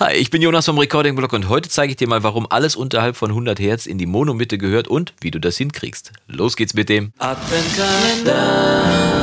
Hi, ich bin Jonas vom Recording Blog und heute zeige ich dir mal, warum alles unterhalb von 100 Hertz in die Monomitte gehört und wie du das hinkriegst. Los geht's mit dem Adventkalender.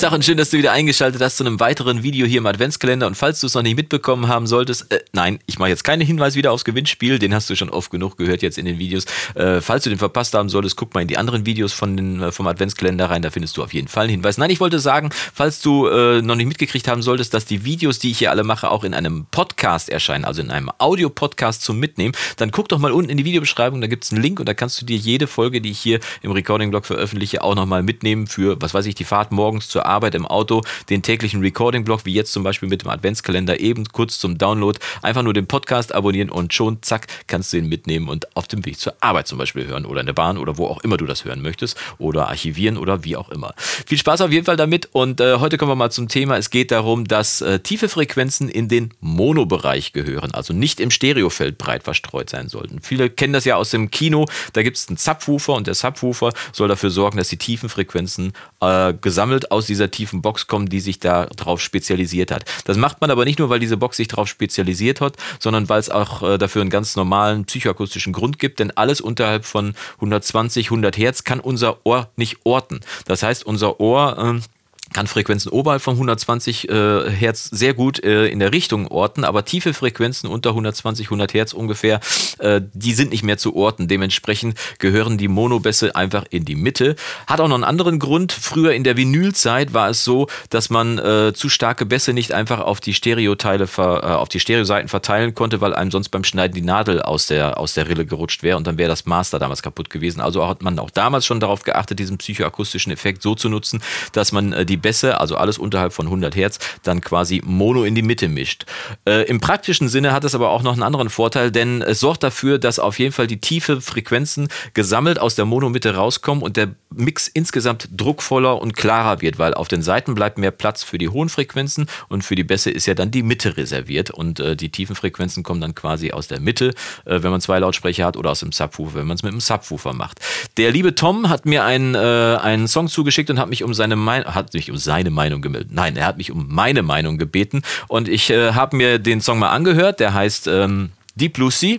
Tag und schön, dass du wieder eingeschaltet hast zu einem weiteren Video hier im Adventskalender. Und falls du es noch nicht mitbekommen haben solltest, äh, nein, ich mache jetzt keinen Hinweis wieder aufs Gewinnspiel, den hast du schon oft genug gehört jetzt in den Videos. Äh, falls du den verpasst haben solltest, guck mal in die anderen Videos von den, äh, vom Adventskalender rein, da findest du auf jeden Fall einen Hinweis. Nein, ich wollte sagen, falls du äh, noch nicht mitgekriegt haben solltest, dass die Videos, die ich hier alle mache, auch in einem Podcast erscheinen, also in einem Audio-Podcast zum Mitnehmen, dann guck doch mal unten in die Videobeschreibung, da gibt es einen Link und da kannst du dir jede Folge, die ich hier im Recording-Blog veröffentliche, auch nochmal mitnehmen für, was weiß ich, die Fahrt morgens zur Arbeit im Auto, den täglichen Recording-Blog, wie jetzt zum Beispiel mit dem Adventskalender, eben kurz zum Download. Einfach nur den Podcast abonnieren und schon, zack, kannst du ihn mitnehmen und auf dem Weg zur Arbeit zum Beispiel hören oder in der Bahn oder wo auch immer du das hören möchtest oder archivieren oder wie auch immer. Viel Spaß auf jeden Fall damit und äh, heute kommen wir mal zum Thema. Es geht darum, dass äh, tiefe Frequenzen in den Mono-Bereich gehören, also nicht im Stereofeld breit verstreut sein sollten. Viele kennen das ja aus dem Kino, da gibt es einen Subwoofer und der Subwoofer soll dafür sorgen, dass die tiefen Frequenzen äh, gesammelt aus dieser tiefen Box kommen, die sich darauf spezialisiert hat. Das macht man aber nicht nur, weil diese Box sich darauf spezialisiert hat, sondern weil es auch äh, dafür einen ganz normalen psychoakustischen Grund gibt, denn alles unterhalb von 120, 100 Hertz kann unser Ohr nicht orten. Das heißt, unser Ohr äh, kann Frequenzen oberhalb von 120 äh, Hertz sehr gut äh, in der Richtung orten, aber tiefe Frequenzen unter 120, 100 Hertz ungefähr, äh, die sind nicht mehr zu orten. Dementsprechend gehören die Monobässe einfach in die Mitte. Hat auch noch einen anderen Grund. Früher in der Vinylzeit war es so, dass man äh, zu starke Bässe nicht einfach auf die Stereoteile, äh, auf die Stereoseiten verteilen konnte, weil einem sonst beim Schneiden die Nadel aus der, aus der Rille gerutscht wäre und dann wäre das Master damals kaputt gewesen. Also hat man auch damals schon darauf geachtet, diesen psychoakustischen Effekt so zu nutzen, dass man äh, die Bässe, also alles unterhalb von 100 Hertz, dann quasi mono in die Mitte mischt. Äh, Im praktischen Sinne hat es aber auch noch einen anderen Vorteil, denn es sorgt dafür, dass auf jeden Fall die tiefe Frequenzen gesammelt aus der Monomitte rauskommen und der Mix insgesamt druckvoller und klarer wird, weil auf den Seiten bleibt mehr Platz für die hohen Frequenzen und für die Bässe ist ja dann die Mitte reserviert und äh, die tiefen Frequenzen kommen dann quasi aus der Mitte, äh, wenn man zwei Lautsprecher hat oder aus dem Subwoofer, wenn man es mit dem Subwoofer macht. Der liebe Tom hat mir einen, äh, einen Song zugeschickt und hat mich um seine Meinung, hat mich um seine Meinung gemeldet. Nein, er hat mich um meine Meinung gebeten und ich äh, habe mir den Song mal angehört. Der heißt ähm, Deep Sea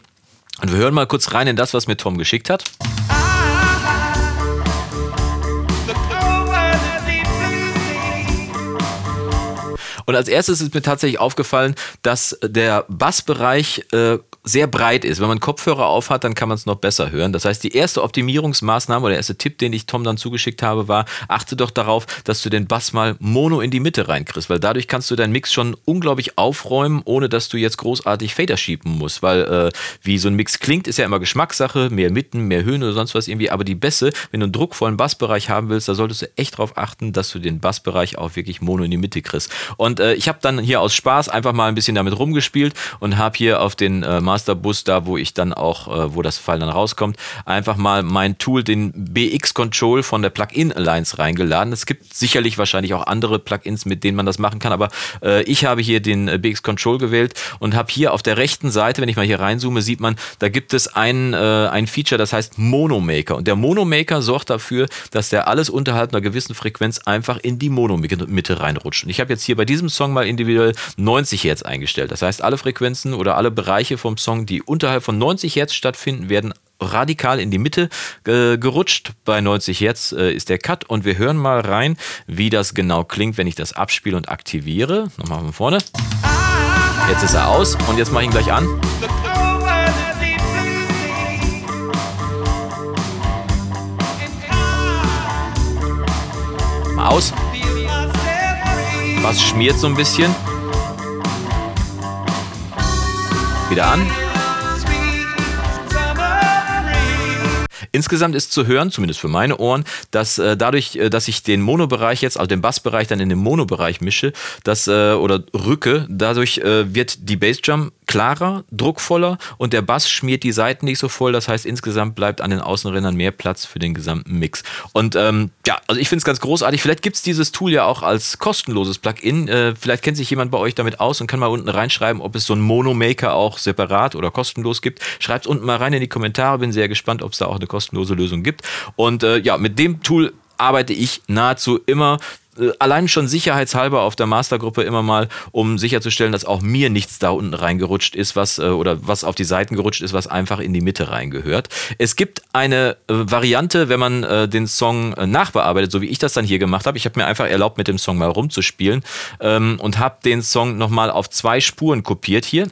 und wir hören mal kurz rein in das, was mir Tom geschickt hat. Und als erstes ist mir tatsächlich aufgefallen, dass der Bassbereich äh, sehr breit ist. Wenn man Kopfhörer aufhat, dann kann man es noch besser hören. Das heißt, die erste Optimierungsmaßnahme oder der erste Tipp, den ich Tom dann zugeschickt habe, war, achte doch darauf, dass du den Bass mal mono in die Mitte reinkriegst, weil dadurch kannst du deinen Mix schon unglaublich aufräumen, ohne dass du jetzt großartig Fader schieben musst, weil äh, wie so ein Mix klingt, ist ja immer Geschmackssache, mehr Mitten, mehr Höhen oder sonst was irgendwie, aber die Bässe, wenn du einen druckvollen Bassbereich haben willst, da solltest du echt darauf achten, dass du den Bassbereich auch wirklich mono in die Mitte kriegst. Und äh, ich habe dann hier aus Spaß einfach mal ein bisschen damit rumgespielt und habe hier auf den äh, Masterbus, da wo ich dann auch, äh, wo das Fall dann rauskommt, einfach mal mein Tool, den BX Control von der Plugin Alliance reingeladen. Es gibt sicherlich wahrscheinlich auch andere Plugins, mit denen man das machen kann, aber äh, ich habe hier den äh, BX Control gewählt und habe hier auf der rechten Seite, wenn ich mal hier reinzoome, sieht man, da gibt es ein, äh, ein Feature, das heißt Monomaker. Und der Monomaker sorgt dafür, dass der alles unterhalb einer gewissen Frequenz einfach in die Monomitte reinrutscht. Und ich habe jetzt hier bei diesem Song mal individuell 90 Hertz eingestellt. Das heißt, alle Frequenzen oder alle Bereiche vom Song, die unterhalb von 90 Hertz stattfinden, werden radikal in die Mitte äh, gerutscht. Bei 90 Hertz äh, ist der Cut und wir hören mal rein, wie das genau klingt, wenn ich das abspiele und aktiviere. Nochmal von vorne. Jetzt ist er aus und jetzt mache ich ihn gleich an. Aus. Was schmiert so ein bisschen. Wieder an. Insgesamt ist zu hören, zumindest für meine Ohren, dass äh, dadurch, äh, dass ich den Mono-Bereich jetzt, also den Bassbereich dann in den Mono-Bereich mische, dass, äh, oder rücke, dadurch äh, wird die Bassdrum klarer, druckvoller und der Bass schmiert die Seiten nicht so voll. Das heißt, insgesamt bleibt an den Außenrändern mehr Platz für den gesamten Mix. Und ähm, ja, also ich finde es ganz großartig. Vielleicht gibt es dieses Tool ja auch als kostenloses Plugin. Äh, vielleicht kennt sich jemand bei euch damit aus und kann mal unten reinschreiben, ob es so einen Mono-Maker auch separat oder kostenlos gibt. Schreibt es unten mal rein in die Kommentare. Bin sehr gespannt, ob es da auch eine kostenlose Lösung gibt. Und äh, ja, mit dem Tool arbeite ich nahezu immer allein schon sicherheitshalber auf der Mastergruppe immer mal, um sicherzustellen, dass auch mir nichts da unten reingerutscht ist, was äh, oder was auf die Seiten gerutscht ist, was einfach in die Mitte reingehört. Es gibt eine äh, Variante, wenn man äh, den Song äh, nachbearbeitet, so wie ich das dann hier gemacht habe. Ich habe mir einfach erlaubt, mit dem Song mal rumzuspielen ähm, und habe den Song nochmal auf zwei Spuren kopiert hier.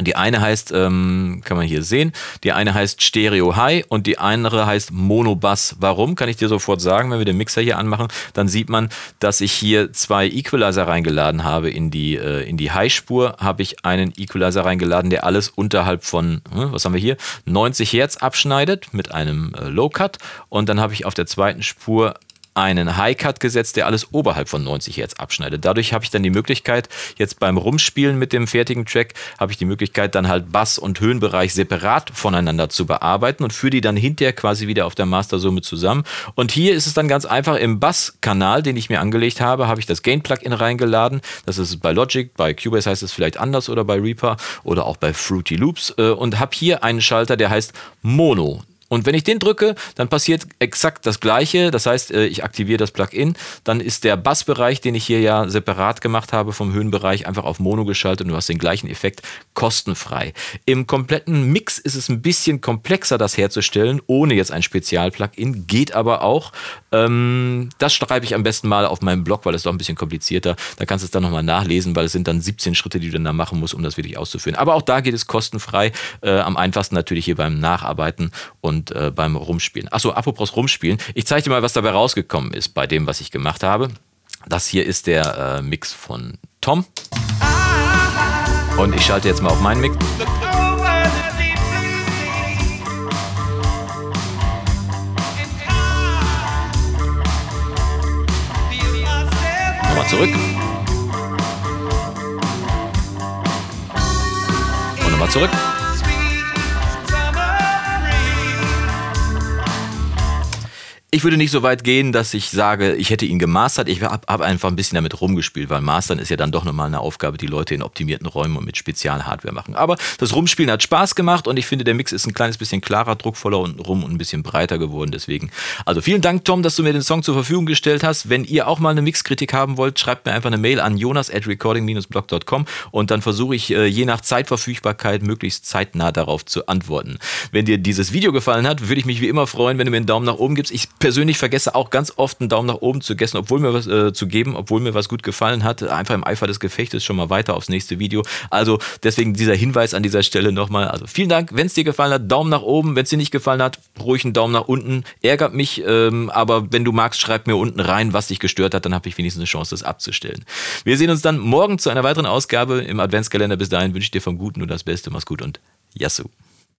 Die eine heißt, ähm, kann man hier sehen, die eine heißt Stereo High und die andere heißt Mono Bass. Warum? Kann ich dir sofort sagen, wenn wir den Mixer hier anmachen, dann sieht man, dass ich hier zwei Equalizer reingeladen habe in die, äh, in die High-Spur, habe ich einen Equalizer reingeladen, der alles unterhalb von, hm, was haben wir hier, 90 Hertz abschneidet mit einem äh, Low-Cut und dann habe ich auf der zweiten Spur einen High-Cut gesetzt, der alles oberhalb von 90 Hertz abschneidet. Dadurch habe ich dann die Möglichkeit, jetzt beim Rumspielen mit dem fertigen Track, habe ich die Möglichkeit, dann halt Bass- und Höhenbereich separat voneinander zu bearbeiten und führe die dann hinterher quasi wieder auf der Mastersumme zusammen. Und hier ist es dann ganz einfach, im Bass-Kanal, den ich mir angelegt habe, habe ich das Gain-Plugin reingeladen. Das ist bei Logic, bei Cubase heißt es vielleicht anders oder bei Reaper oder auch bei Fruity Loops äh, und habe hier einen Schalter, der heißt Mono. Und wenn ich den drücke, dann passiert exakt das Gleiche. Das heißt, äh, ich aktiviere das Plugin. Dann ist der Bassbereich, den ich hier ja separat gemacht habe vom Höhenbereich, einfach auf Mono geschaltet und du hast den gleichen Effekt kostenfrei. Im kompletten Mix ist es ein bisschen komplexer, das herzustellen, ohne jetzt ein Spezialplugin. Geht aber auch. Ähm, das schreibe ich am besten mal auf meinem Blog, weil es doch ein bisschen komplizierter. Da kannst du es dann nochmal nachlesen, weil es sind dann 17 Schritte, die du dann da machen musst, um das wirklich auszuführen. Aber auch da geht es kostenfrei. Äh, am einfachsten natürlich hier beim Nacharbeiten und und äh, beim Rumspielen. Achso, apropos Rumspielen. Ich zeige dir mal, was dabei rausgekommen ist bei dem, was ich gemacht habe. Das hier ist der äh, Mix von Tom. Und ich schalte jetzt mal auf meinen Mix. Nochmal zurück. Und nochmal zurück. Ich würde nicht so weit gehen, dass ich sage, ich hätte ihn gemastert. Ich habe hab einfach ein bisschen damit rumgespielt, weil Mastern ist ja dann doch nochmal eine Aufgabe, die Leute in optimierten Räumen und mit Spezialhardware machen. Aber das Rumspielen hat Spaß gemacht und ich finde, der Mix ist ein kleines bisschen klarer, druckvoller und rum und ein bisschen breiter geworden. Deswegen, also vielen Dank, Tom, dass du mir den Song zur Verfügung gestellt hast. Wenn ihr auch mal eine Mixkritik haben wollt, schreibt mir einfach eine Mail an jonas at recording-blog.com und dann versuche ich äh, je nach Zeitverfügbarkeit möglichst zeitnah darauf zu antworten. Wenn dir dieses Video gefallen hat, würde ich mich wie immer freuen, wenn du mir einen Daumen nach oben gibst. Ich persönlich vergesse auch ganz oft einen Daumen nach oben zu gessen, obwohl mir was äh, zu geben, obwohl mir was gut gefallen hat. Einfach im Eifer des Gefechtes schon mal weiter aufs nächste Video. Also deswegen dieser Hinweis an dieser Stelle nochmal. Also vielen Dank, wenn es dir gefallen hat, Daumen nach oben. Wenn es dir nicht gefallen hat, ruhig einen Daumen nach unten. Ärgert mich, ähm, aber wenn du magst, schreib mir unten rein, was dich gestört hat, dann habe ich wenigstens eine Chance, das abzustellen. Wir sehen uns dann morgen zu einer weiteren Ausgabe im Adventskalender. Bis dahin wünsche ich dir vom Guten nur das Beste. Mach's gut und Yassou.